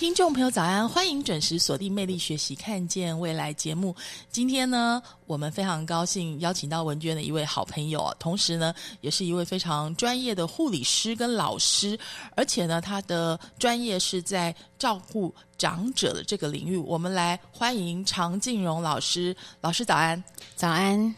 听众朋友，早安！欢迎准时锁定《魅力学习，看见未来》节目。今天呢，我们非常高兴邀请到文娟的一位好朋友，同时呢，也是一位非常专业的护理师跟老师，而且呢，他的专业是在照顾长者的这个领域。我们来欢迎常静荣老师。老师早安，早安。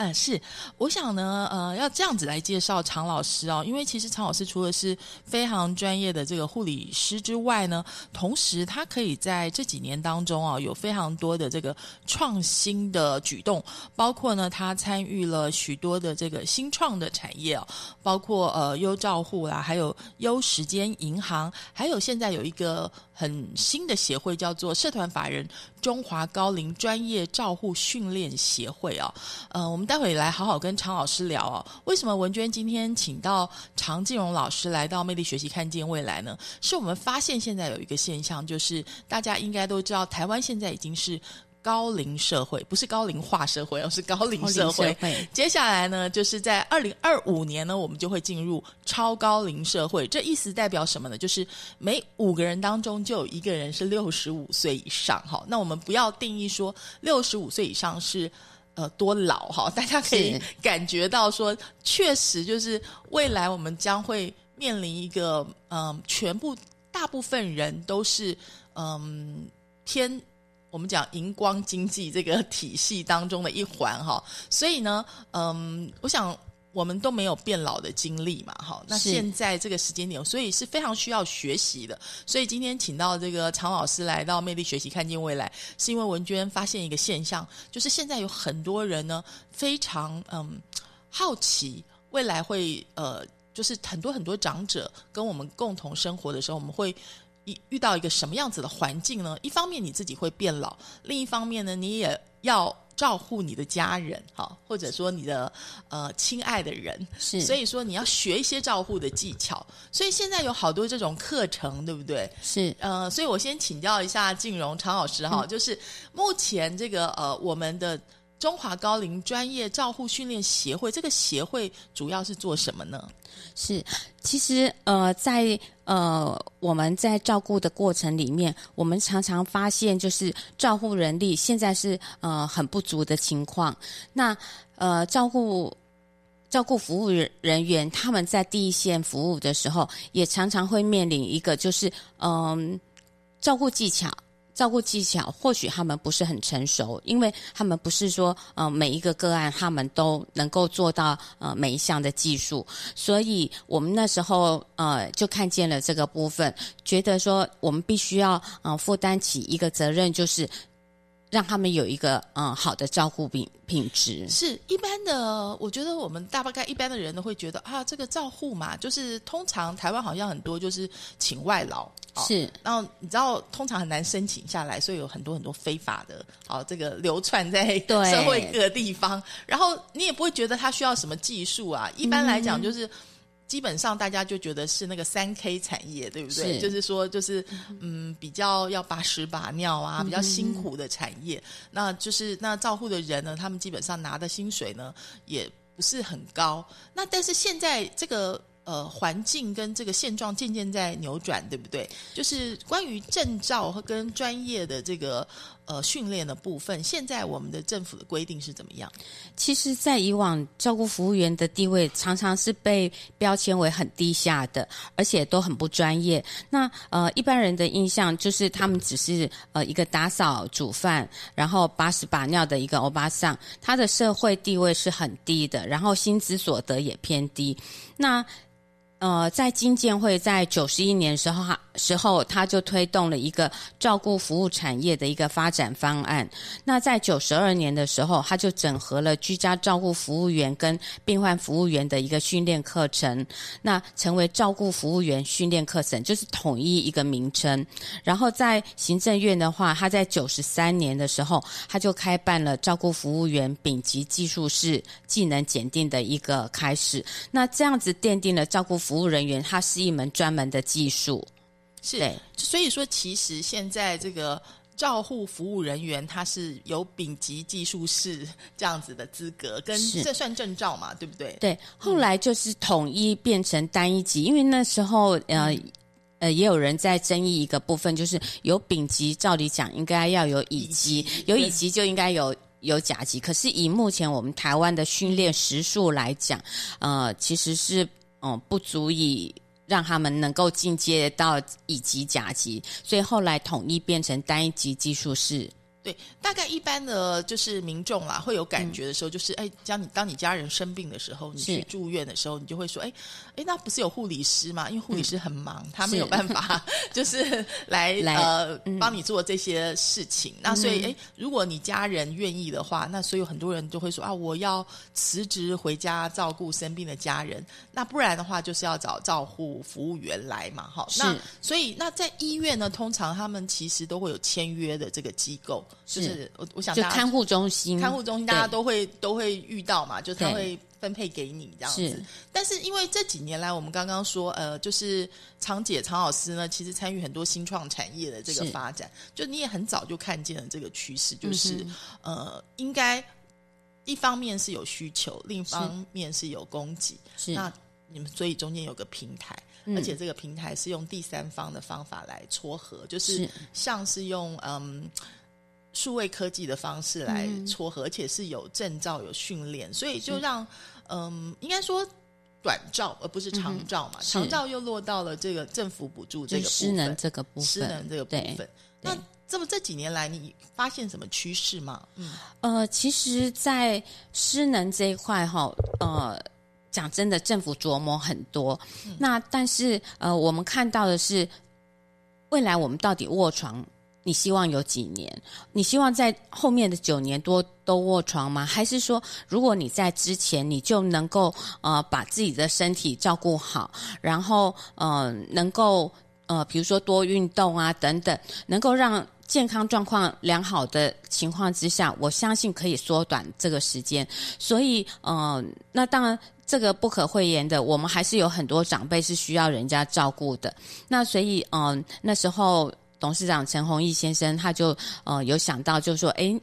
嗯，是，我想呢，呃，要这样子来介绍常老师哦，因为其实常老师除了是非常专业的这个护理师之外呢，同时他可以在这几年当中啊，有非常多的这个创新的举动，包括呢，他参与了许多的这个新创的产业哦，包括呃优照护啦，还有优时间银行，还有现在有一个很新的协会叫做社团法人中华高龄专业照护训练协会啊，呃，我们。待会来好好跟常老师聊哦。为什么文娟今天请到常静荣老师来到魅力学习看见未来呢？是我们发现现在有一个现象，就是大家应该都知道，台湾现在已经是高龄社会，不是高龄化社会，而是高龄社会。接下来呢，就是在二零二五年呢，我们就会进入超高龄社会。这意思代表什么呢？就是每五个人当中就有一个人是六十五岁以上。哈，那我们不要定义说六十五岁以上是。呃，多老哈，大家可以感觉到说，确实就是未来我们将会面临一个，嗯，全部大部分人都是嗯偏我们讲荧光经济这个体系当中的一环哈，所以呢，嗯，我想。我们都没有变老的经历嘛，哈，那现在这个时间点，所以是非常需要学习的。所以今天请到这个常老师来到魅力学习，看见未来，是因为文娟发现一个现象，就是现在有很多人呢，非常嗯好奇未来会呃，就是很多很多长者跟我们共同生活的时候，我们会一遇到一个什么样子的环境呢？一方面你自己会变老，另一方面呢，你也要。照顾你的家人，哈，或者说你的呃亲爱的人，是，所以说你要学一些照顾的技巧。所以现在有好多这种课程，对不对？是，呃，所以我先请教一下静荣常老师哈，就是目前这个呃我们的中华高龄专业照护训练协会，这个协会主要是做什么呢？是，其实呃，在呃我们在照顾的过程里面，我们常常发现，就是照护人力现在是呃很不足的情况。那呃照顾照顾服务人员，他们在第一线服务的时候，也常常会面临一个就是嗯照顾技巧。照顾技巧或许他们不是很成熟，因为他们不是说呃每一个个案他们都能够做到呃每一项的技术，所以我们那时候呃就看见了这个部分，觉得说我们必须要呃负担起一个责任，就是。让他们有一个嗯好的照顾品品质。是一般的，我觉得我们大概一般的人都会觉得啊，这个照护嘛，就是通常台湾好像很多就是请外劳是，然后你知道通常很难申请下来，所以有很多很多非法的哦，这个流窜在 社会各地方，然后你也不会觉得他需要什么技术啊，一般来讲就是。基本上大家就觉得是那个三 K 产业，对不对？就是说，就是嗯，比较要把屎把尿啊，比较辛苦的产业。那就是那照护的人呢，他们基本上拿的薪水呢，也不是很高。那但是现在这个呃环境跟这个现状渐渐在扭转，对不对？就是关于证照和跟专业的这个呃训练的部分，现在我们的政府的规定是怎么样？其实，在以往照顾服务员的地位常常是被标签为很低下的，而且都很不专业。那呃，一般人的印象就是他们只是呃一个打扫、煮饭，然后把屎把尿的一个欧巴桑，他的社会地位是很低的，然后薪资所得也偏低。那呃，在金建会在九十一年时候，哈时候他就推动了一个照顾服务产业的一个发展方案。那在九十二年的时候，他就整合了居家照顾服务员跟病患服务员的一个训练课程，那成为照顾服务员训练课程，就是统一一个名称。然后在行政院的话，他在九十三年的时候，他就开办了照顾服务员丙级技术士技能检定的一个开始。那这样子奠定了照顾服务人员，它是一门专门的技术。是对，所以说其实现在这个照护服务人员他是有丙级技术士这样子的资格，跟是这算证照嘛，对不对？对，后来就是统一变成单一级，因为那时候呃。呃，也有人在争议一个部分，就是有丙级，照理讲应该要有乙级有乙对级就应该有有甲级。可是以目前我们台湾的训练时数来讲，呃，其实是嗯、呃不足以让他们能够进阶到乙级、甲级，所以后来统一变成单一级技术士。对，大概一般的就是民众啦，会有感觉的时候，就是哎，当你当你家人生病的时候，你去住院的时候，你就会说，哎哎，那不是有护理师吗？因为护理师很忙，他没有是办法 就是来来呃帮你做这些事情。那所以哎，如果你家人愿意的话，那所以有很多人就会说啊，我要辞职回家照顾生病的家人。那不然的话，就是要找照护服务员来嘛，哈。那所以那在医院呢，通常他们其实都会有签约的这个机构，就是是我我想就看护中心，看护中心大家都会都会遇到嘛，就他对会分配给你这样子。是。但是因为这几年来，我们刚刚说，呃，就是常姐常老师呢，其实参与很多新创产业的这个发展，就你也很早就看见了这个趋势，就是、嗯呃，应该一方面是有需求，另一方面是有供给。是。那你们所以中间有个平台，嗯。而且这个平台是用第三方的方法来撮合，就是是。像是用嗯数位科技的方式来嗯撮合，而且是有证照、有训练，所以就让嗯应该说。短照而不是长照嘛，嗯长照又落到了这个政府补助这就个部分，失能这个部分，失能这个部分。那这么这几年来，你发现什么趋势吗？嗯，呃，其实，在失能这一块哈，呃，讲真的，政府琢磨很多。那但是呃，我们看到的是，未来我们到底卧床，你希望有几年？你希望在后面的九年多都卧床吗？还是说，如果你在之前你就能够呃把自己的身体照顾好，然后呃能够呃比如说多运动啊等等，能够让健康状况良好的情况之下，我相信可以缩短这个时间。所以，呃，那当然。这个不可讳言的，我们还是有很多长辈是需要人家照顾的。那所以，嗯、那时候董事长陈宏毅先生他就呃有想到，就说，诶，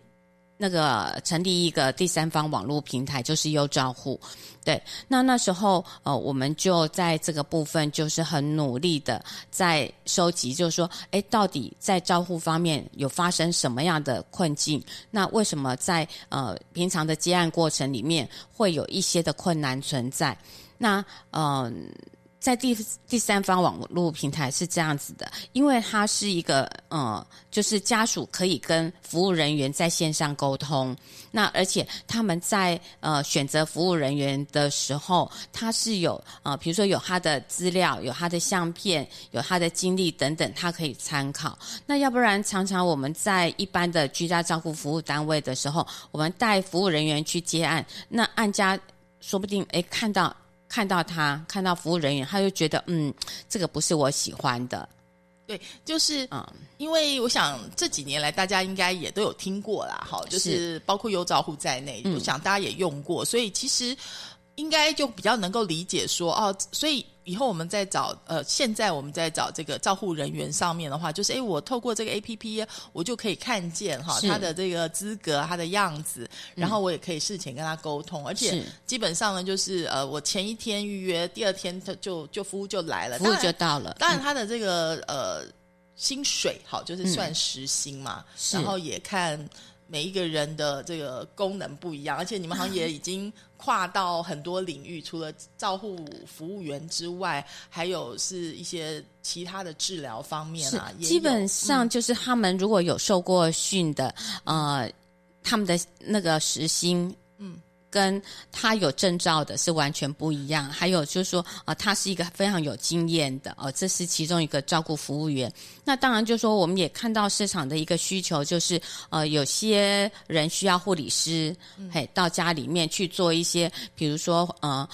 那个成立一个第三方网络平台，就是优照护。对，那那时候呃，我们就在这个部分就是很努力的在收集，就是说，哎，到底在照护方面有发生什么样的困境？那为什么在呃平常的接案过程里面会有一些的困难存在？那呃。在第第三方网络平台是这样子的，因为它是一个呃，就是家属可以跟服务人员在线上沟通，那而且他们在呃选择服务人员的时候，他是有呃，比如说有他的资料、有他的相片、有他的经历等等，他可以参考。那要不然，常常我们在一般的居家照顾服务单位的时候，我们带服务人员去接案，那案家说不定诶看到。看到他，看到服务人员，他就觉得嗯，这个不是我喜欢的。对，就是啊、因为我想这几年来，大家应该也都有听过啦，哈，就是。包括有照护在内，嗯。我想大家也用过，所以其实应该就比较能够理解说，哦，所以以后我们在找呃，现在我们在找这个照护人员上面的话，就是诶，我透过这个 A P P，我就可以看见哈是。他的这个资格、他的样子，然后我也可以事前跟他沟通，而且基本上呢，就是呃，我前一天预约，第二天他就就服务就来了，服务就到了。当然，他的这个呃薪水，好，就是算时薪嘛，是。然后也看每一个人的这个功能不一样，而且你们好像也已经跨到很多领域，除了照护服务员之外，还有是一些其他的治疗方面是啊，基本上就是他们如果有受过训的，呃，他们的那个时薪，嗯。跟他有证照的是完全不一样，还有就是说，啊、他是一个非常有经验的哦、这是其中一个照顾服务员。那当然，就是说我们也看到市场的一个需求，就是呃，有些人需要护理师，嘿，到家里面去做一些，比如说呃。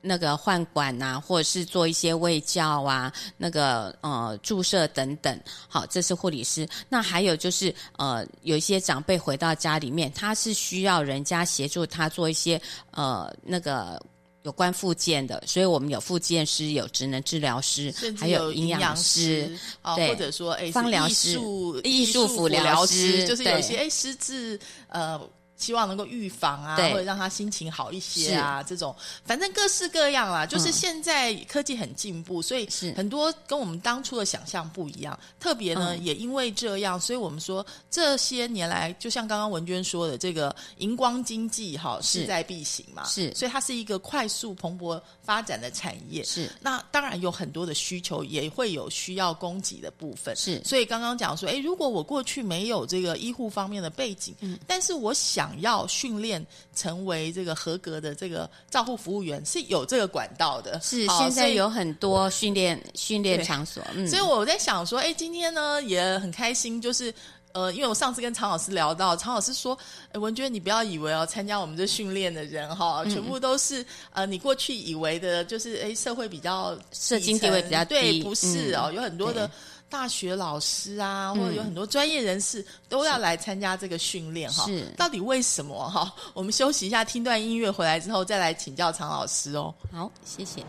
那个换管呐、或者是做一些胃教啊，那个呃注射等等，好，这是护理师。那还有就是呃，有一些长辈回到家里面，他是需要人家协助他做一些呃那个有关复健的，所以我们有复健师，有职能治疗师还有营养师哦，对或者说哎，是芳疗艺师术艺术辅辅疗师就是有一些对哎失智呃。希望能够预防啊，或者让他心情好一些啊，这种。反正各式各样啦。就是嗯现在科技很进步，所以是。很多跟我们当初的想象不一样。特别呢，嗯。也因为这样，所以我们说这些年来，就像刚刚文娟说的，这个荧光经济哈势在必行嘛，是。所以它是一个快速蓬勃发展的产业。是。那当然有很多的需求，也会有需要供给的部分。是。所以刚刚讲说，哎，如果我过去没有这个医护方面的背景，嗯。但是我想要训练成为这个合格的这个照护服务员，是有这个管道的。是，现在有很多训练训练场所，嗯，所以我在想说，哎，今天呢也很开心，就是。呃，因为我上次跟常老师聊到，常老师说，哎文娟，你不要以为哦，参加我们这训练的人哈、嗯全部都是呃，你过去以为的，就是哎，社会比较社经地位比较低对，不是哦，嗯有很多的对大学老师啊，或者嗯有很多专业人士都要来参加这个训练哈。是到底为什么哈？我们休息一下，听段音乐回来之后再来请教常老师哦。好，谢谢。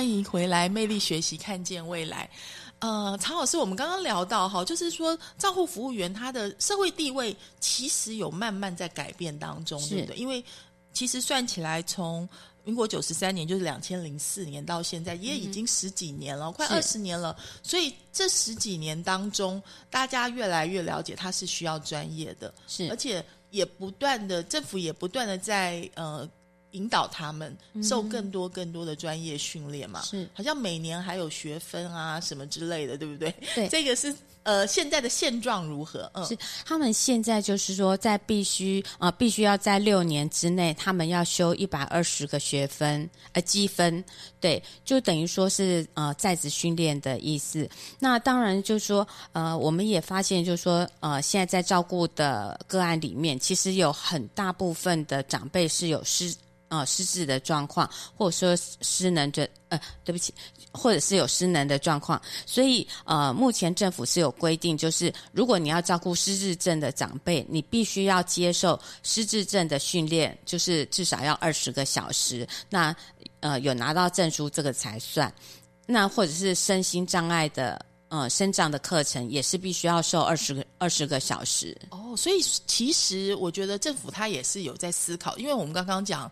欢迎回来，魅力学习，看见未来。呃，常老师，我们刚刚聊到哈，就是说照护服务员他的社会地位其实有慢慢在改变当中，对不对？因为其实算起来，从民国九十三年，就是两千零四年到现在，也已经十几年了，快二十年了。所以这十几年当中，大家越来越了解他是需要专业的，是而且也不断的政府也不断的在呃引导他们受更多更多的专业训练嘛，是好像每年还有学分啊什么之类的，对不对？对这个是呃现在的现状如何？嗯，是他们现在就是说，在必须啊、呃必须要在六年之内，他们要修一百二十个学分，呃，积分，对，就等于说是呃在职训练的意思。那当然就是说，呃，我们也发现就是说，呃，现在在照顾的个案里面，其实有很大部分的长辈是有失呃失智的状况，或者说失能的呃，对不起，或者是有失能的状况，所以呃，目前政府是有规定，就是如果你要照顾失智症的长辈，你必须要接受失智症的训练，就是至少要二十个小时。那呃，有拿到证书这个才算。那或者是身心障碍的嗯，生长的课程，也是必须要受二十个二十个小时。哦，所以其实我觉得政府他也是有在思考，因为我们刚刚讲，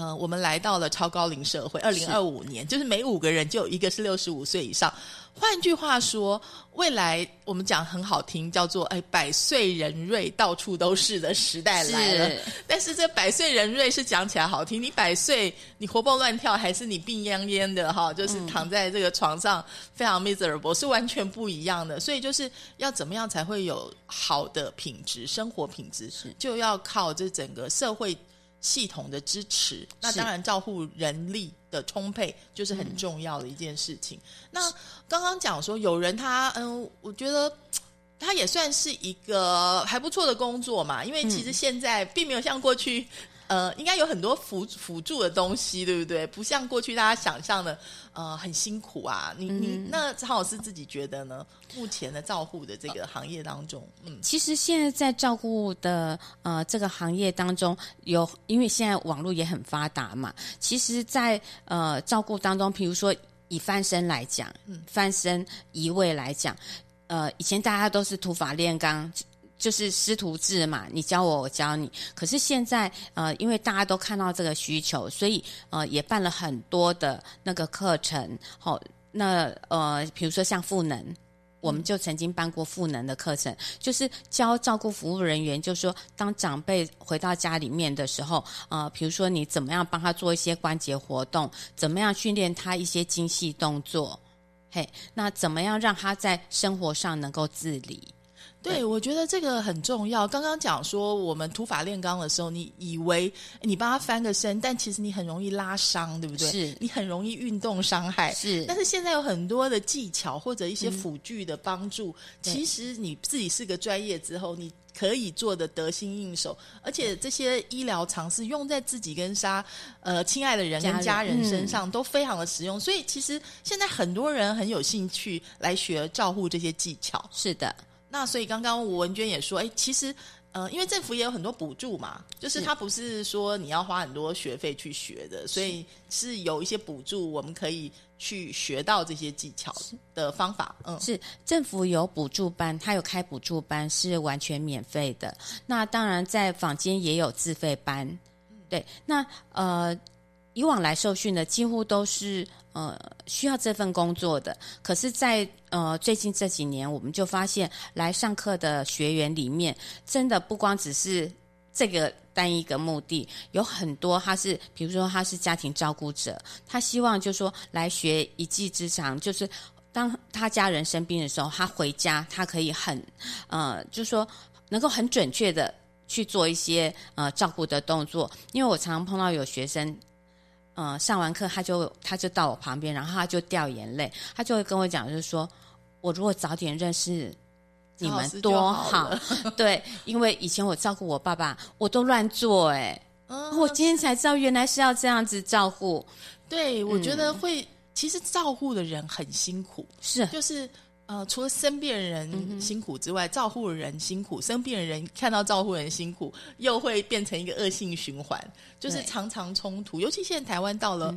呃，我们来到了超高龄社会，二零二五年，就是每五个人就有一个是六十五岁以上。换句话说，未来我们讲很好听，叫做“哎，百岁人瑞，到处都是”的时代来了。是 但是这百岁人瑞是讲起来好听，你百岁你活蹦乱跳，还是你病恹恹的哈，就是躺在这个床上非常 miserable，是完全不一样的。所以就是要怎么样才会有好的品质生活品质，就要靠这整个社会系统的支持。那当然，照护人力的充沛就是很重要的一件事情。那刚刚讲说，有人他嗯，我觉得。他也算是一个还不错的工作嘛，因为其实现在并没有像过去，呃，应该有很多辅辅助的东西，对不对？不像过去大家想象的，呃，很辛苦啊。你你那张老师自己觉得呢？目前的照护的这个行业当中，嗯，其实现在在照顾的呃这个行业当中有，因为现在网络也很发达嘛，其实在，呃照顾当中，比如说以翻身来讲，翻身移位来讲，呃，以前大家都是土法炼钢。就是师徒制嘛，你教我，我教你。可是现在，呃，因为大家都看到这个需求，所以呃，也办了很多的那个课程。好、那呃，比如说像赋能，我们就曾经办过赋能的课程，就是教照顾服务人员，就是说当长辈回到家里面的时候，呃，比如说你怎么样帮他做一些关节活动，怎么样训练他一些精细动作，嘿，那怎么样让他在生活上能够自理？对，我觉得这个很重要。刚刚讲说，我们土法炼钢的时候，你以为你帮他翻个身，但其实你很容易拉伤，对不对？是你很容易运动伤害。是但是现在有很多的技巧或者一些辅具的帮助，对其实你自己是个专业之后，你可以做的得心应手，而且这些医疗常识用在自己跟杀呃亲爱的人跟家人身嗯上、都非常的实用。所以其实现在很多人很有兴趣来学照护这些技巧。是的，那所以刚刚吴文娟也说，哎，其实呃，因为政府也有很多补助嘛，就是是它不是说你要花很多学费去学的，所以是有一些补助，我们可以去学到这些技巧的方法。嗯，是政府有补助班，它有开补助班，是完全免费的。那当然，在坊间也有自费班。对，那呃，以往来受训的几乎都是呃需要这份工作的。可是在，呃最近这几年，我们就发现来上课的学员里面，真的不光只是这个单一个目的，有很多他是，比如说他是家庭照顾者，他希望就说来学一技之长，就是当他家人生病的时候，他回家他可以很呃，就说能够很准确的去做一些呃照顾的动作。因为我常常碰到有学生。呃，上完课他就他就到我旁边，然后他就掉眼泪，他就会跟我讲，就是说我如果早点认识你们多好好，对，因为以前我照顾我爸爸，我都乱做、哎、嗯我今天才知道原来是要这样子照顾，对，我觉得会，其实照顾的人很辛苦，是就是。呃，除了生病人辛苦之外，照护人辛苦，生病人看到照护人辛苦，又会变成一个恶性循环，就是常常冲突。尤其现在台湾到了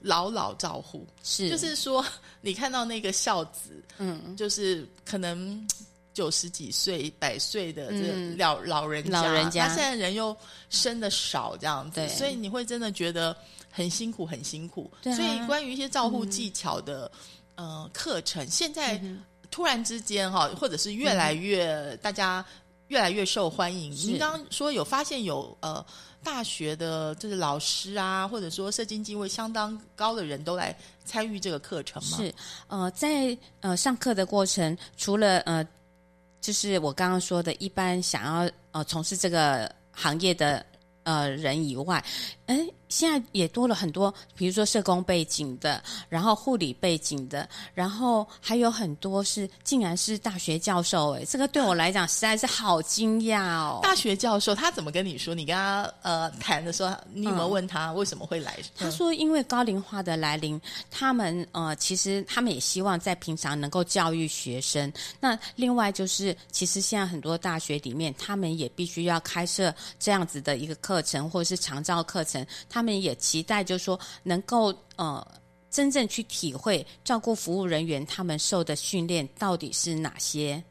老老照护，是。就是 说你看到那个孝子，嗯。就是可能九十几岁、百岁的这老、老人家，老人家他现在人又生的少，这样子，所以你会真的觉得很辛苦，很辛苦。所以关于一些照护技巧的、呃课程，现在嗯突然之间哈，或者是越来越、大家越来越受欢迎。您刚刚说有发现有呃。大学的就是老师啊，或者说社经地位相当高的人都来参与这个课程吗？是，呃，在呃上课的过程，除了呃，就是我刚刚说的，一般想要呃从事这个行业的呃人以外，哎，现在也多了很多，比如说社工背景的，然后护理背景的，然后还有很多是竟然是大学教授，哎，这个对我来讲实在是好惊讶哦。大学教授他怎么跟你说？你跟他呃谈的时候，你有没有问他为什么会来？他说，因为高龄化的来临，他们呃，其实他们也希望在平常能够教育学生。那另外就是，其实现在很多大学里面，他们也必须要开设这样子的一个课程，或者是长照课程。他们也期待，就是说能够呃。真正去体会照顾服务人员他们受的训练到底是哪些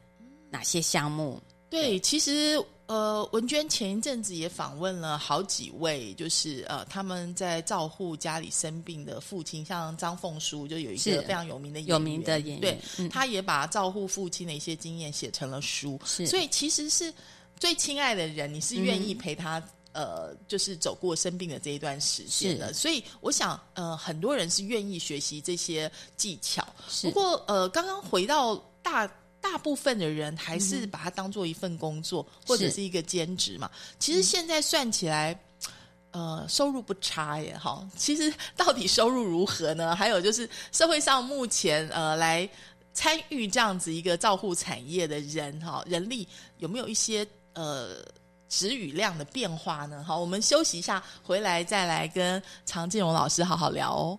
哪些项目？对，其实呃，文娟前一阵子也访问了好几位，就是呃，他们在照顾家里生病的父亲，像张凤书就有一是个非常有名的有名的演员对，嗯他也把照顾父亲的一些经验写成了书，是所以其实是最亲爱的人，你是愿意陪他。呃，就是走过生病的这一段时间了，所以我想，呃，很多人是愿意学习这些技巧。是不过，呃，刚刚回到大大部分的人还是把它当做一份工作、或者是一个兼职嘛。其实现在算起来，呃，收入不差耶，哈。其实到底收入如何呢？还有就是社会上目前呃来参与这样子一个照护产业的人哈，人力有没有一些呃？值与量的变化呢？好，我们休息一下，回来再来跟常建荣老师好好聊哦。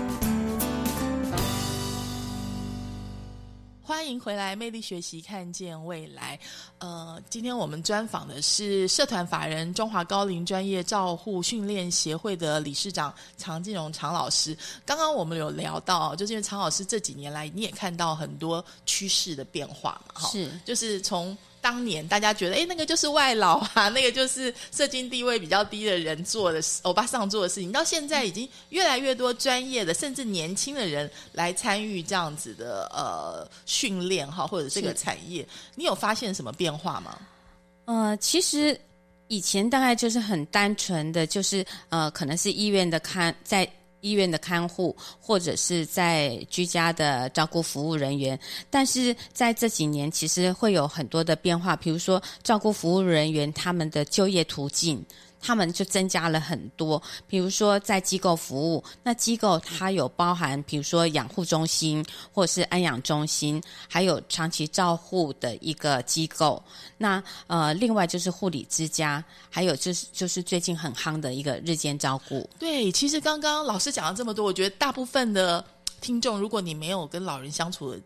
欢迎回来，魅力学习，看见未来。呃，今天我们专访的是社团法人中华高龄专业照护训练协会的理事长常进荣常老师。刚刚我们有聊到，就是因为常老师这几年来，你也看到很多趋势的变化嘛，哈，是就是从。当年大家觉得，哎，那个就是外劳啊，那个就是社经地位比较低的人做的欧巴上做的事情。到现在已经越来越多专业的，甚至年轻的人来参与这样子的呃训练哈，或者这个产业，你有发现什么变化吗？呃，其实以前大概就是很单纯的，就是呃，可能是医院的看在。医院的看护，或者是在居家的照顾服务人员，但是在这几年，其实会有很多的变化，比如说照顾服务人员他们的就业途径。他们就增加了很多，比如说在机构服务，那机构它有包含，比如说养护中心或者是安养中心，还有长期照护的一个机构。那呃，另外就是护理之家，还有就是就是最近很夯的一个日间照顾。对，其实刚刚老师讲了这么多，我觉得大部分的听众，如果你没有跟老人相处的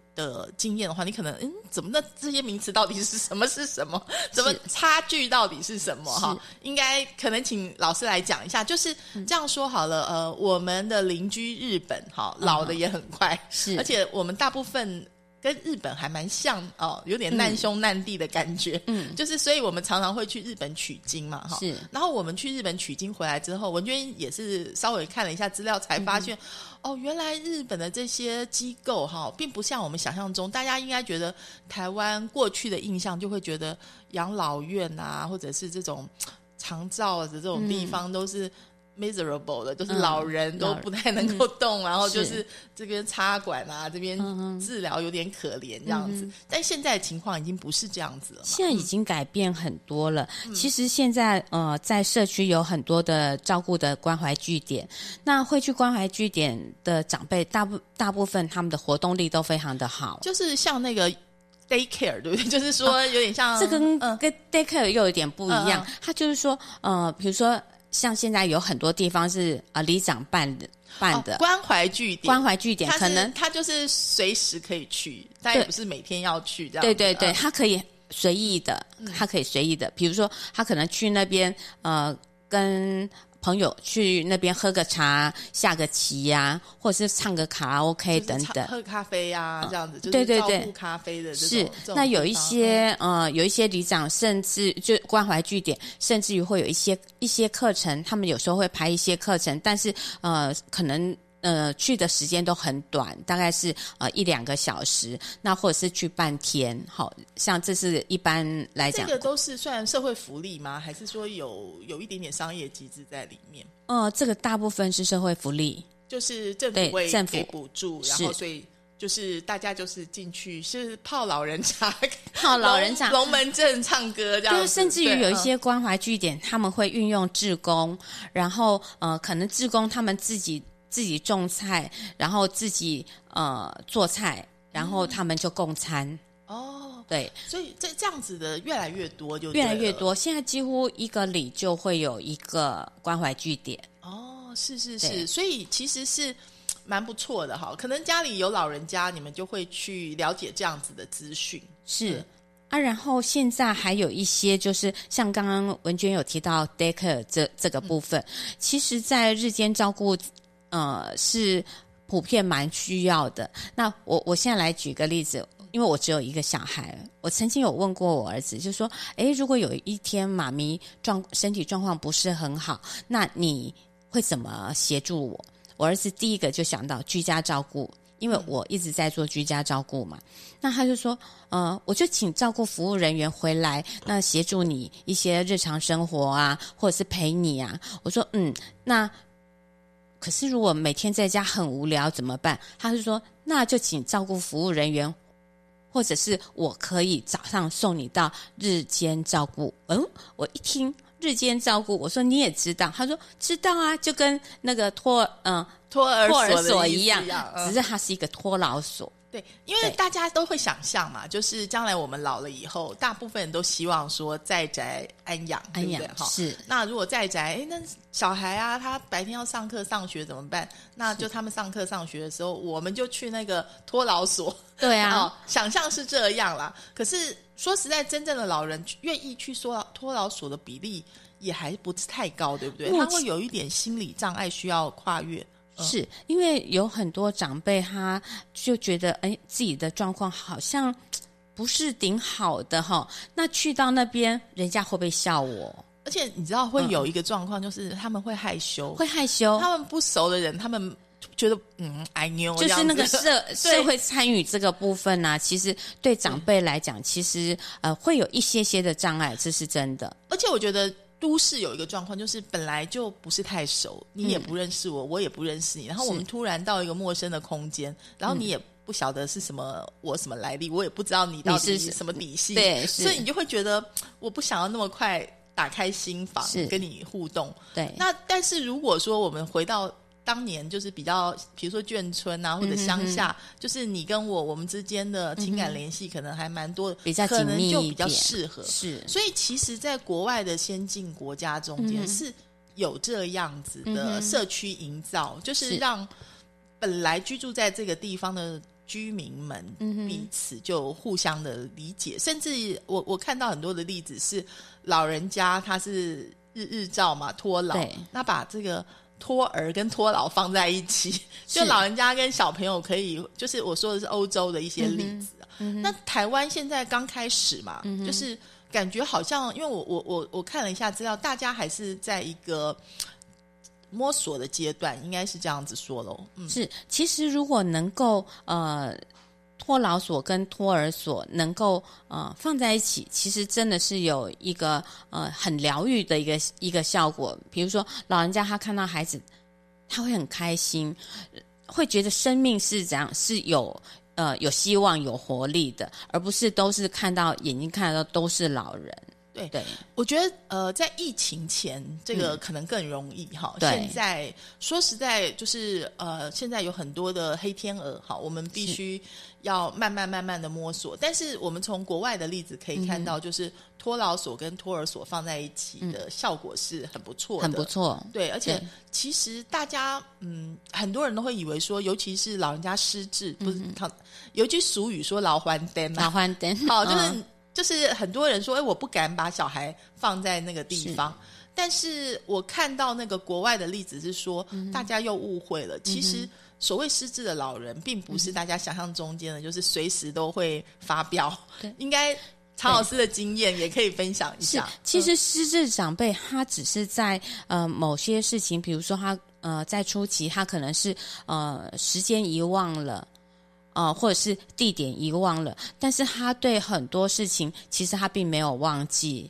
经验的话，你可能嗯，怎么那这些名词到底是什么是什么？怎么差距到底是什么？哈，应该可能请老师来讲一下。就是这样说好了，呃，我们的邻居日本哈，老的也很快，是而且我们大部分。跟日本还蛮像哦，有点难兄难弟的感觉。嗯就是所以我们常常会去日本取经嘛，哈。是然后我们去日本取经回来之后，文娟也是稍微看了一下资料，才发现、哦，原来日本的这些机构哈，并不像我们想象中，大家应该觉得台湾过去的印象就会觉得养老院啊，或者是这种长照的这种地方都是。Miserable 的，就是嗯老人都不太能够动，然后就是是这边插管啊，这边治疗有点可怜这样子。嗯但现在情况已经不是这样子了嘛。现在已经改变很多了。嗯其实现在呃，在社区有很多的照顾的关怀据点，那会去关怀据点的长辈，大部大部分他们的活动力都非常的好。就是像那个 daycare，对不对？就是说有点像、这跟嗯跟 daycare 又有点不一样嗯，它就是说呃，比如说像现在有很多地方是啊、呃里长办的办的。哦关怀据点，关怀据点可能他就是随时可以去，但也不是每天要去这样子。对对对，嗯他可以随意的，他可以随意的，比如说他可能去那边呃跟。朋友去那边喝个茶、下个棋呀、或者是唱个卡拉 OK 等等。喝咖啡呀、这样子，就是对对对咖啡的是那有一些呃，有一些里长甚至就关怀据点，甚至于会有一些一些课程，他们有时候会排一些课程，但是呃，可能呃去的时间都很短，大概是呃一两个小时，那或者是去半天，好像这是一般来讲，这个都是算社会福利吗？还是说有有一点点商业机制在里面？呃，这个大部分是社会福利，就是政府会政府给补助，然后所以就是大家就是进去是泡老人茶，泡老人茶。龙龙门阵唱歌这样子，就是甚至于有一嗯。些关怀据点，他们会运用志工，然后呃，可能志工他们自己自己种菜，然后自己呃做菜，然后他们就供餐。哦，对，所以这这样子的越来越多就，越来越。多，现在几乎一个里就会有一个关怀据点。哦，是是是，所以其实是嘖蛮不错的哈。可能家里有老人家，你们就会去了解这样子的资讯。是啊，然后现在还有一些就是像刚刚文娟有提到 daycare 这这个部分，其实，在日间照顾呃是普遍蛮需要的。那我我现在来举个例子。因为我只有一个小孩，我曾经有问过我儿子，就说：“诶，如果有一天妈咪状身体状况不是很好，那你会怎么协助我？”我儿子第一个就想到居家照顾，因为我一直在做居家照顾嘛。那他就说，呃，我就请照顾服务人员回来，那协助你一些日常生活啊，或者是陪你啊。我说，嗯，那可是如果每天在家很无聊怎么办？他是说，那就请照顾服务人员或者是我可以早上送你到日间照顾。嗯，我一听日间照顾，我说你也知道，他说知道啊，就跟那个托嗯托儿托儿所一样，嗯只是它是一个托老所。对，因为大家都会想象嘛，就是将来我们老了以后，大部分人都希望说在宅安养，对安养？哈，是那如果在宅，哎，那小孩啊，他白天要上课上学怎么办？那就他们上课上学的时候，我们就去那个托老所。对啊，哦，想象是这样啦。可是说实在，真正的老人愿意去说托老所的比例也还不是太高，对不对？他会有一点心理障碍需要跨越。嗯是因为有很多长辈他就觉得，哎，自己的状况好像不是顶好的哈。那去到那边，人家会不会笑我？而且你知道会有一个状况，就是他们会害羞，会害羞，他们不熟的人，他们觉得嗯，哎妞，就是那个社 社会参与这个部分呢、其实对长辈来讲，其实呃会有一些些的障碍，这是真的。而且我觉得都市有一个状况，就是本来就不是太熟，你也不认识我，我也不认识你，然后我们突然到一个陌生的空间，然后你也不晓得是什么我什么来历，我也不知道你到底是什么底细，对所以你就会觉得我不想要那么快打开心房跟你互动。对，那但是如果说我们回到当年，就是比较，比如说眷村啊，或者乡嗯下，就是你跟我我们之间的情感联系，可能还蛮多的，比较可能紧密就比较适合。是。所以其实，在国外的先进国家中间嗯是有这样子的社区营造，就是是。让本来居住在这个地方的居民们彼此就互相的理解，甚至我我看到很多的例子是老人家他是日日照嘛托老，那把这个。托儿跟托老放在一起，就老人家跟小朋友可以，就是我说的是欧洲的一些例子那台湾现在刚开始嘛，就是感觉好像，因为我我我我看了一下资料，大家还是在一个摸索的阶段，应该是这样子说喽。嗯，是，其实如果能够呃托老所跟托儿所能够呃放在一起，其实真的是有一个呃很疗愈的一个一个效果。比如说老人家他看到孩子，他会很开心，会觉得生命是怎样是有。呃，有希望、有活力的，而不是都是看到眼睛看到都是老人。对对，我觉得呃，在疫情前，这个可能更容易哈。嗯现在说实在，就是呃，现在有很多的黑天鹅，哈，我们必须要慢慢慢慢的摸索。但是我们从国外的例子可以看嗯。到，就是托老所跟托儿所放在一起的效果是很不错的，很不错。对，而且其实大家嗯，很多人都会以为说，尤其是老人家失智，不是他、有一句俗语说“老还灯”嘛，老还灯，好，就是、嗯就是很多人说，哎，我不敢把小孩放在那个地方。但是我看到那个国外的例子是说，嗯大家又误会了。其实所谓失智的老人，并不是大家想象中间的，就是随时都会发飙。对应该常老师的经验也可以分享一是下。，其实失智长辈他只是在呃某些事情，比如说他呃在初期他可能是呃时间遗忘了。呃，或者是地点遗忘了，但是他对很多事情其实他并没有忘记，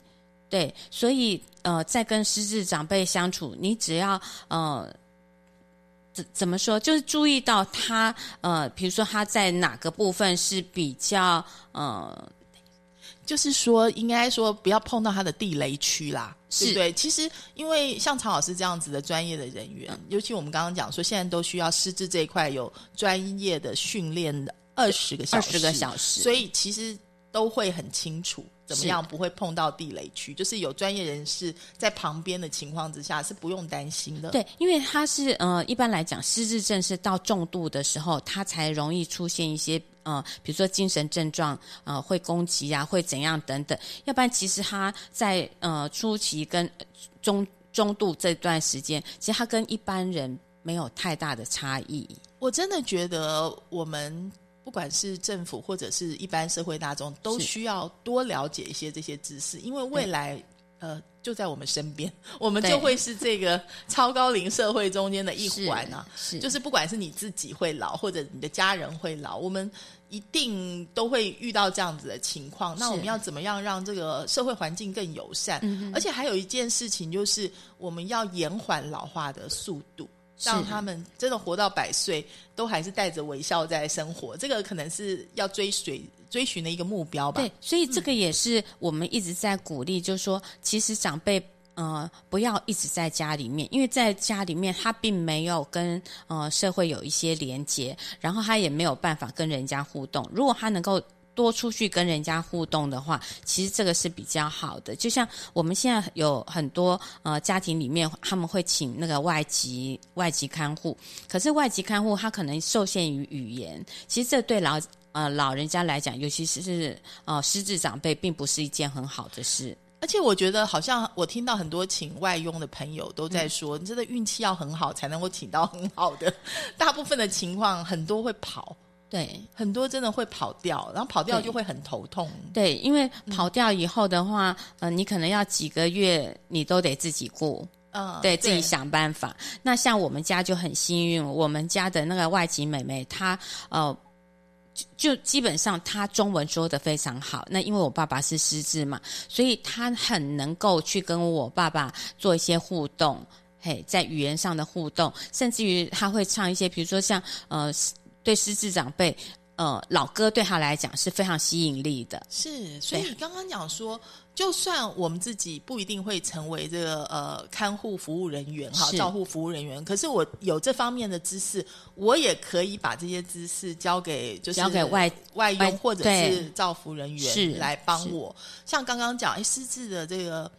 对，所以呃，在跟失智长辈相处，你只要呃怎怎么说，就是注意到他呃，比如说他在哪个部分是比较呃就是说，应该说不要碰到他的地雷区啦，是。对对？其实，因为像曹老师这样子的专业的人员，尤其我们刚刚讲说，现在都需要师资这一块有专业的训练的二十个小时，二十个小时。所以其实都会很清楚怎么样不会碰到地雷区，就是有专业人士在旁边的情况之下是不用担心的。对，因为他是呃，一般来讲，失智症是到重度的时候，他才容易出现一些呃，比如说精神症状，呃，会攻击啊，会怎样等等。要不然，其实他在呃初期跟呃中中度这段时间，其实他跟一般人没有太大的差异。我真的觉得我们不管是政府或者是一般社会大众，都需要多了解一些这些知识，因为未来呃就在我们身边，我们就会是这个 超高龄社会中间的一环啊。是就是不管是你自己会老，或者你的家人会老，我们一定都会遇到这样子的情况。那我们要怎么样让这个社会环境更友善？嗯而且还有一件事情，就是我们要延缓老化的速度。是让他们真的活到百岁，都还是带着微笑在生活。这个可能是要追随追寻的一个目标吧。对，所以这个也是我们一直在鼓励，就是说，其实长辈。呃，不要一直在家里面，因为在家里面他并没有跟呃社会有一些连接，然后他也没有办法跟人家互动。如果他能够多出去跟人家互动的话，其实这个是比较好的。就像我们现在有很多呃家庭里面，他们会请那个外籍外籍看护，可是外籍看护他可能受限于语言，其实这对老呃老人家来讲，尤其是是呃失智长辈，并不是一件很好的事。而且我觉得，好像我听到很多请外佣的朋友都在说，你真的运气要很好才能够请到很好的。大部分的情况，很多会跑，对很多真的会跑掉，然后跑掉就会很头痛。对，因为跑掉以后的话，呃，你可能要几个月，你都得自己顾。嗯，对自己想办法。那像我们家就很幸运，我们家的那个外籍妹妹，她呃。就就基本上，她中文说的非常好。那因为我爸爸是失智嘛，所以她很能够去跟我爸爸做一些互动，嘿，在语言上的互动，甚至于她会唱一些，比如说像呃，对失智长辈，呃，老歌对他来讲是非常吸引力的。是，所以你刚刚讲说，就算我们自己不一定会成为这个呃看护服务人员哈，是照护服务人员，可是我有这方面的知识，我也可以把这些知识交给就是交给外外外佣或者是照服人是员来帮我。像刚刚讲，哎，失智的这个。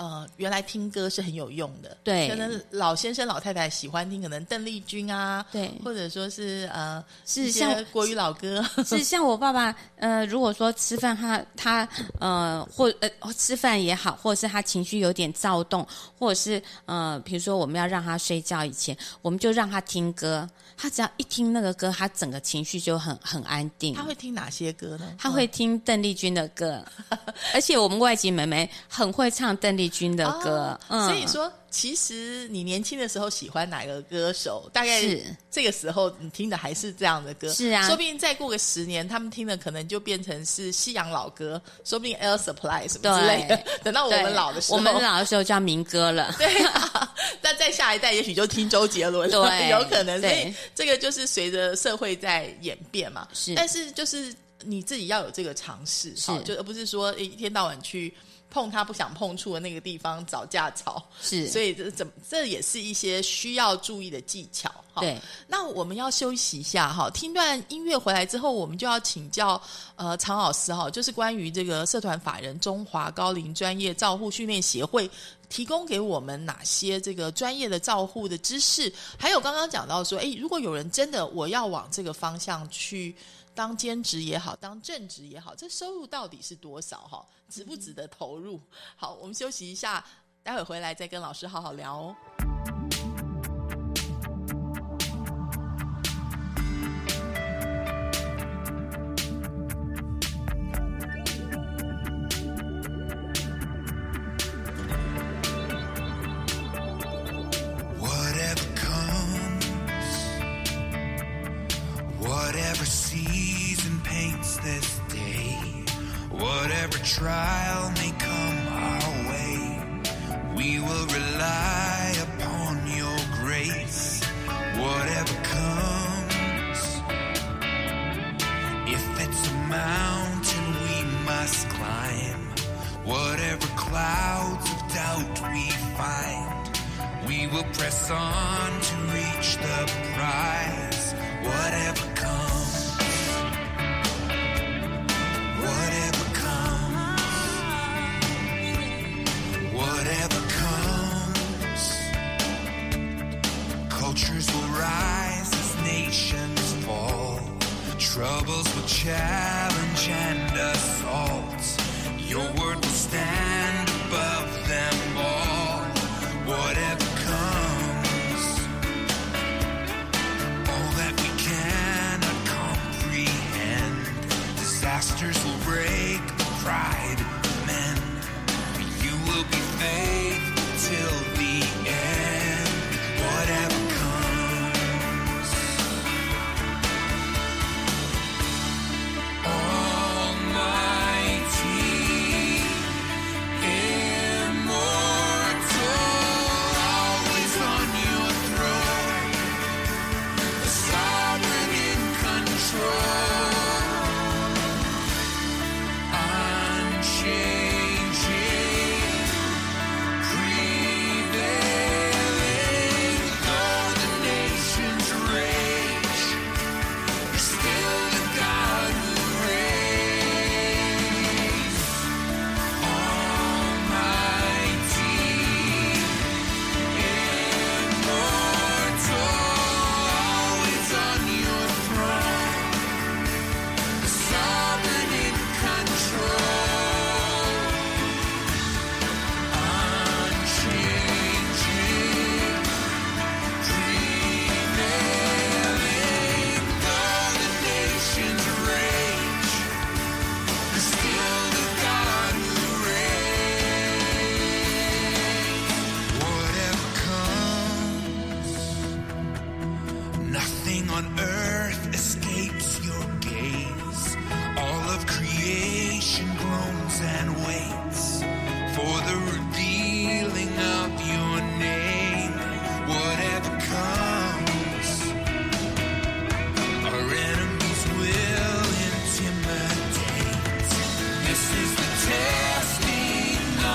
呃，原来听歌是很有用的，对。可能老先生老太太喜欢听，可能邓丽君啊，对。或者说是呃，是像国语老歌，是像我爸爸，呃，如果说吃饭他他呃或呃吃饭也好，或者是他情绪有点躁动，或者是呃，比如说我们要让他睡觉以前，我们就让他听歌，他只要一听那个歌，他整个情绪就很很安定。他会听哪些歌呢？他会听邓丽君的歌，而且我们外籍妹妹很会唱邓丽君的歌，哦嗯，所以说，其实你年轻的时候喜欢哪个歌手，大概是这个时候你听的还是这样的歌。是啊说不定再过个十年，他们听的可能就变成是西洋老歌，说不定 Air Supply 什么之类的。等到我们老的时候，我们老的时候叫民歌了。对啊，那在下一代也许就听周杰伦，对 有可能。所以这个就是随着社会在演变嘛。是但是就是你自己要有这个尝试，是好就而不是说诶一天到晚去碰他不想碰触的那个地方找架吵。是，所以这怎么这也是一些需要注意的技巧。哈对，那我们要休息一下哈，听段音乐回来之后，我们就要请教呃常老师哈，就是关于这个社团法人中华高龄专业照护训练协会提供给我们哪些这个专业的照护的知识，还有刚刚讲到说，诶，如果有人真的我要往这个方向去。当兼职也好，当正职也好，这收入到底是多少？哈，值不值得投入？好，我们休息一下，待会回来再跟老师好好聊哦。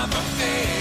I'm a fan.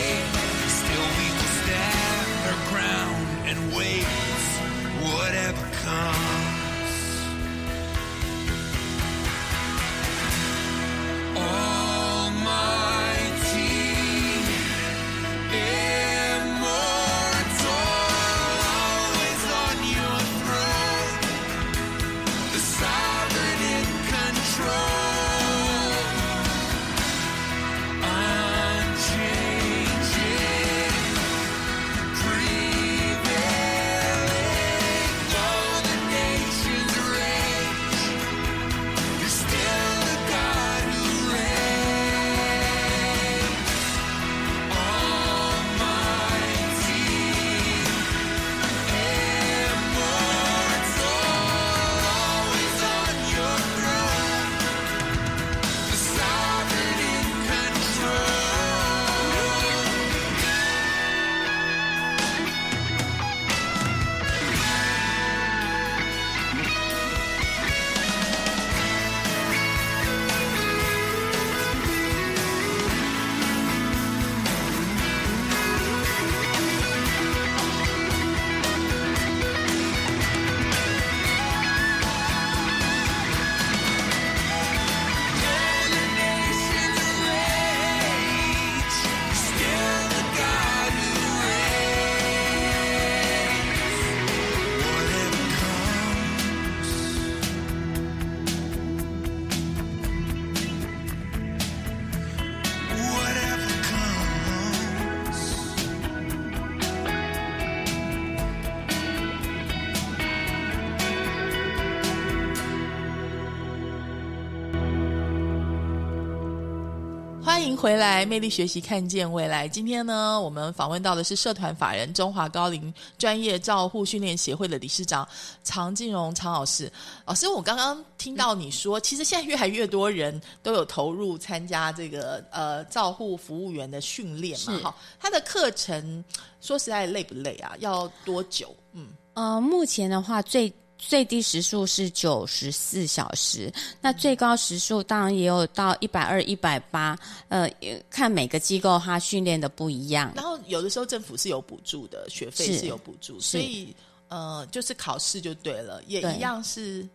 迎回来，魅力学习，看见未来。今天呢，我们访问到的是社团法人中华高龄专业照护训练协会的理事长常静荣常老师。老师，我刚刚听到你说，其实现在越来越多人都有投入参加这个呃照护服务员的训练嘛，是哈，他的课程说实在累不累啊？要多久？嗯，呃，目前的话最。最低时数是九十四小时，那最高时数当然也有到一百二、一百八，呃，也看每个机构它训练的不一样。然后有的时候政府是有补助的，学费是是有补助，所以呃，就是考试就对了，也一样是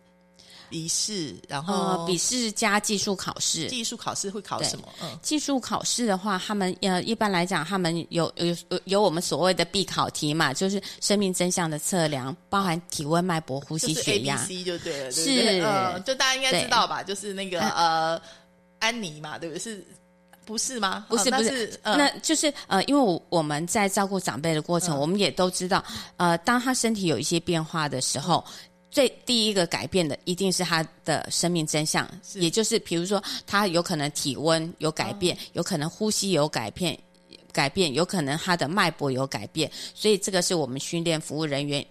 笔试，然后呃，笔试加技术考试。技术考试会考什么？嗯，技术考试的话，他们呃一般来讲，他们有有有有我们所谓的必考题嘛，就是生命真相的测量，包含体温、脉搏、呼吸、就是血 A、B、压。C 就对了，是就大家应该知道吧？就是那个呃，安妮嘛，对不对？是不是吗？不是不是，呃那就是呃，因为我我们在照顾长辈的过程，嗯我们也都知道，呃，当他身体有一些变化的时候，最第一个改变的一定是他的生命真相，也就是比如说他有可能体温有改嗯变，有可能呼吸有改变。改变有可能他的脉搏有改变，所以这个是我们训练服务人员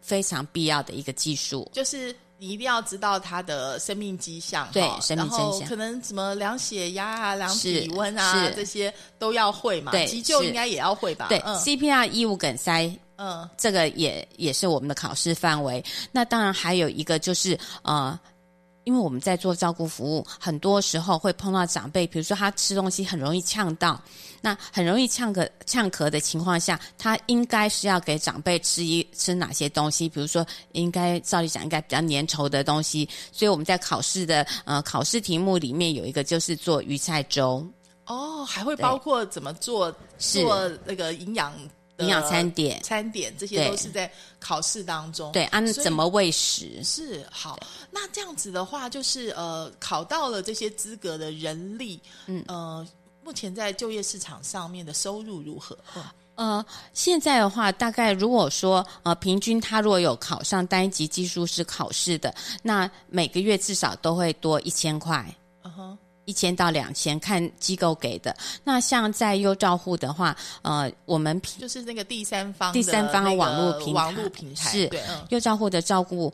非常必要的一个技术。就是你一定要知道他的生命迹象，对生命然后真相可能什么量血压啊、量是体温啊是这些都要会嘛，对急救应该也要会吧？对、嗯 CPR 异物梗塞嗯，这个也也是我们的考试范围。那当然还有一个就是呃。因为我们在做照顾服务，很多时候会碰到长辈，比如说他吃东西很容易呛到，那很容易呛咳呛咳的情况下，他应该是要给长辈吃一吃哪些东西？比如说，应该照理讲应该比较粘稠的东西，所以我们在考试的呃考试题目里面有一个就是做鱼菜粥，哦，还会包括怎么做做那个营养的营养餐点餐点这些都是在考试当中。对，按、怎么喂食？是好，那这样子的话，就是呃，考到了这些资格的人力，嗯呃，目前在就业市场上面的收入如何？嗯呃，现在的话，大概如果说呃，平均他如果有考上单级技术师考试的，那每个月至少都会多一千块。嗯哼，一千到两千，看机构给的。那像在优照护的话，呃，我们平就是那个第三方第三方那个网络平台网络平台是优照护的照顾，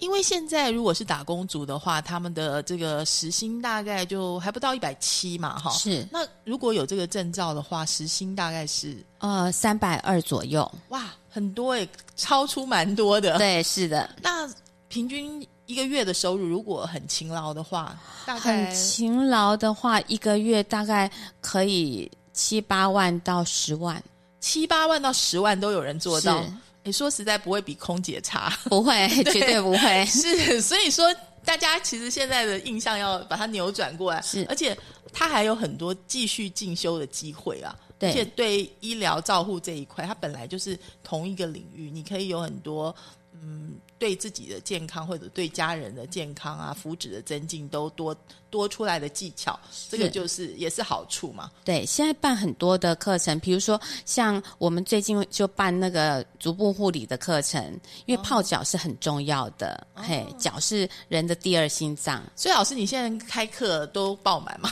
因为现在如果是打工族的话，他们的这个时薪大概就还不到一百七嘛，哈。是那如果有这个证照的话，时薪大概是呃三百二左右。哇，很多诶，超出蛮多的。，对，是的，那平均一个月的收入，如果很勤劳的话，大概很勤劳的话，一个月大概可以七八万到十万，七八万到十万都有人做到是。你说实在不会比空姐差，不会，绝对不会。是，所以说大家其实现在的印象要把它扭转过来，是而且它还有很多继续进修的机会啊。对而且对医疗照护这一块，它本来就是同一个领域，你可以有很多嗯，对自己的健康或者对家人的健康啊、福祉的增进都多多出来的技巧，这个就是也是好处嘛。对，现在办很多的课程，比如说像我们最近就办那个足部护理的课程，因为泡脚是很重要的，嘿，脚是人的第二心脏，所以老师，你现在开课都爆满吗？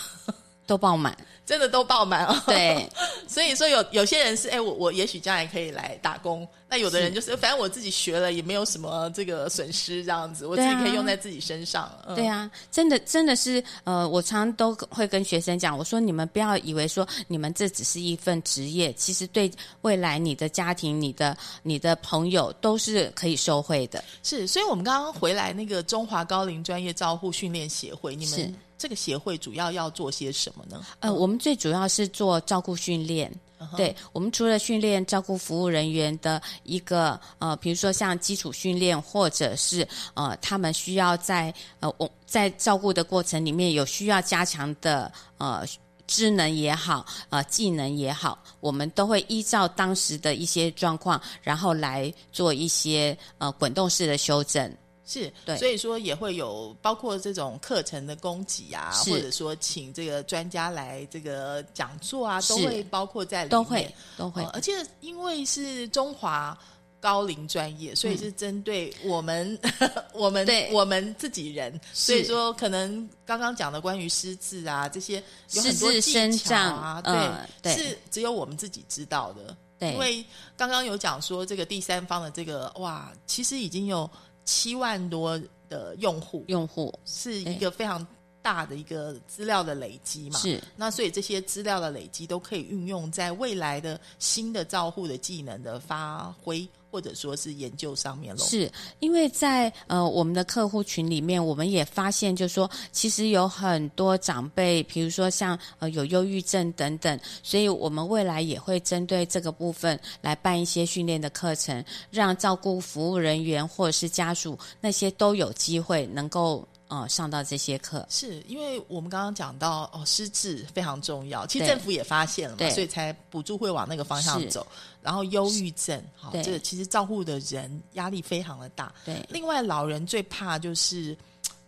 都爆满。真的都爆满哦。对，所以说有有些人是哎，我我也许将来可以来打工，那有的人就是反正我自己学了也没有什么这个损失，这样子我自己可以用在自己身上。嗯、对啊，真的真的是，呃，我常常都会跟学生讲，我说你们不要以为说你们这只是一份职业，其实对未来你的家庭、你的你的朋友都是可以受惠的。是，所以我们刚刚回来那个中华高龄专业照护训练协会，你们这个协会主要要做些什么呢？呃，我们最主要是做照顾训练。对我们除了训练照顾服务人员的一个呃，比如说像基础训练，或者是呃，他们需要在呃我在照顾的过程里面有需要加强的呃。智能也好，呃，技能也好，我们都会依照当时的一些状况，然后来做一些呃滚动式的修正。是，对。所以说也会有包括这种课程的供给啊，或者说请这个专家来这个讲座啊，都是会包括在里面，都会都会。呃而且因为是中华高龄专业，所以是针对我们、我们对。我们自己人，所以说可能刚刚讲的关于失智啊这些有很多失智技巧啊，对，对。是只有我们自己知道的。对。因为刚刚有讲说这个第三方的这个哇，其实已经有七万多的用户，用户是一个非常大的一个资料的累积嘛。是那所以这些资料的累积都可以运用在未来的新的照护的技能的发挥，或者说是研究上面喽。是因为在呃我们的客户群里面，我们也发现，就是说其实有很多长辈，比如说像呃有忧郁症等等，所以我们未来也会针对这个部分来办一些训练的课程，让照顾服务人员或者是家属那些都有机会能够呃上到这些课。是因为我们刚刚讲到哦，失智非常重要，其实政府也发现了嘛，所以才补助会往那个方向走。然后忧郁症，好、对这个其实照顾的人压力非常的大。对另外，老人最怕就是。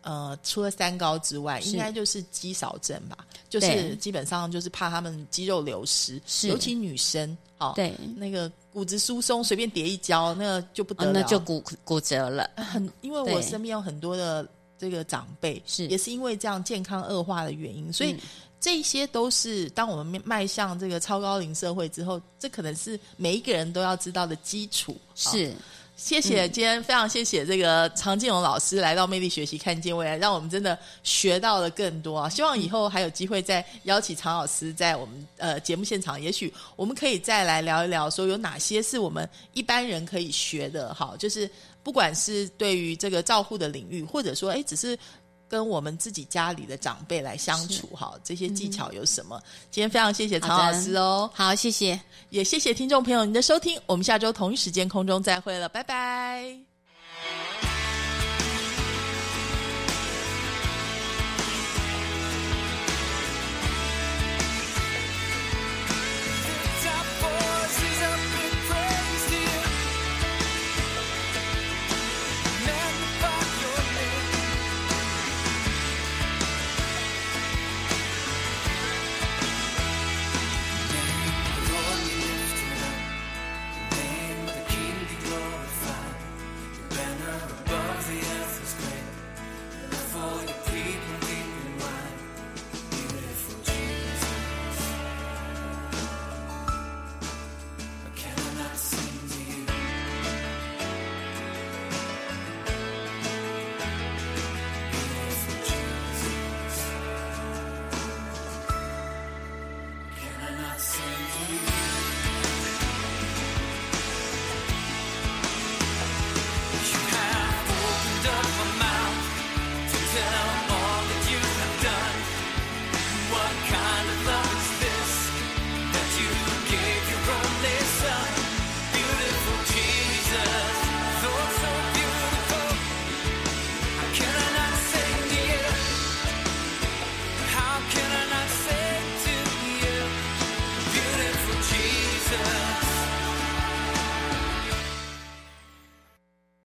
呃，除了三高之外，是应该就是肌少症吧，就是基本上就是怕他们肌肉流失，是尤其女生，哦，对，那个骨质疏松，随便跌一跤，那个就不得哦，了，那就骨骨折了。很，因为我身边有很多的这个长辈，是。也是因为这样健康恶化的原因，所以嗯。这些都是当我们迈向这个超高龄社会之后，这可能是每一个人都要知道的基础。好是，谢谢，嗯。今天非常谢谢这个常建荣老师来到魅力学习看见未来，让我们真的学到了更多啊！希望以后还有机会再邀请常老师在我们呃节目现场，也许我们可以再来聊一聊，说有哪些是我们一般人可以学的，哈，就是不管是对于这个照护的领域，或者说哎，只是。跟我们自己家里的长辈来相处，哈，这些技巧有什么？今天非常谢谢曹老师哦，好，谢谢。也谢谢听众朋友您的收听，我们下周同一时间空中再会了，拜拜。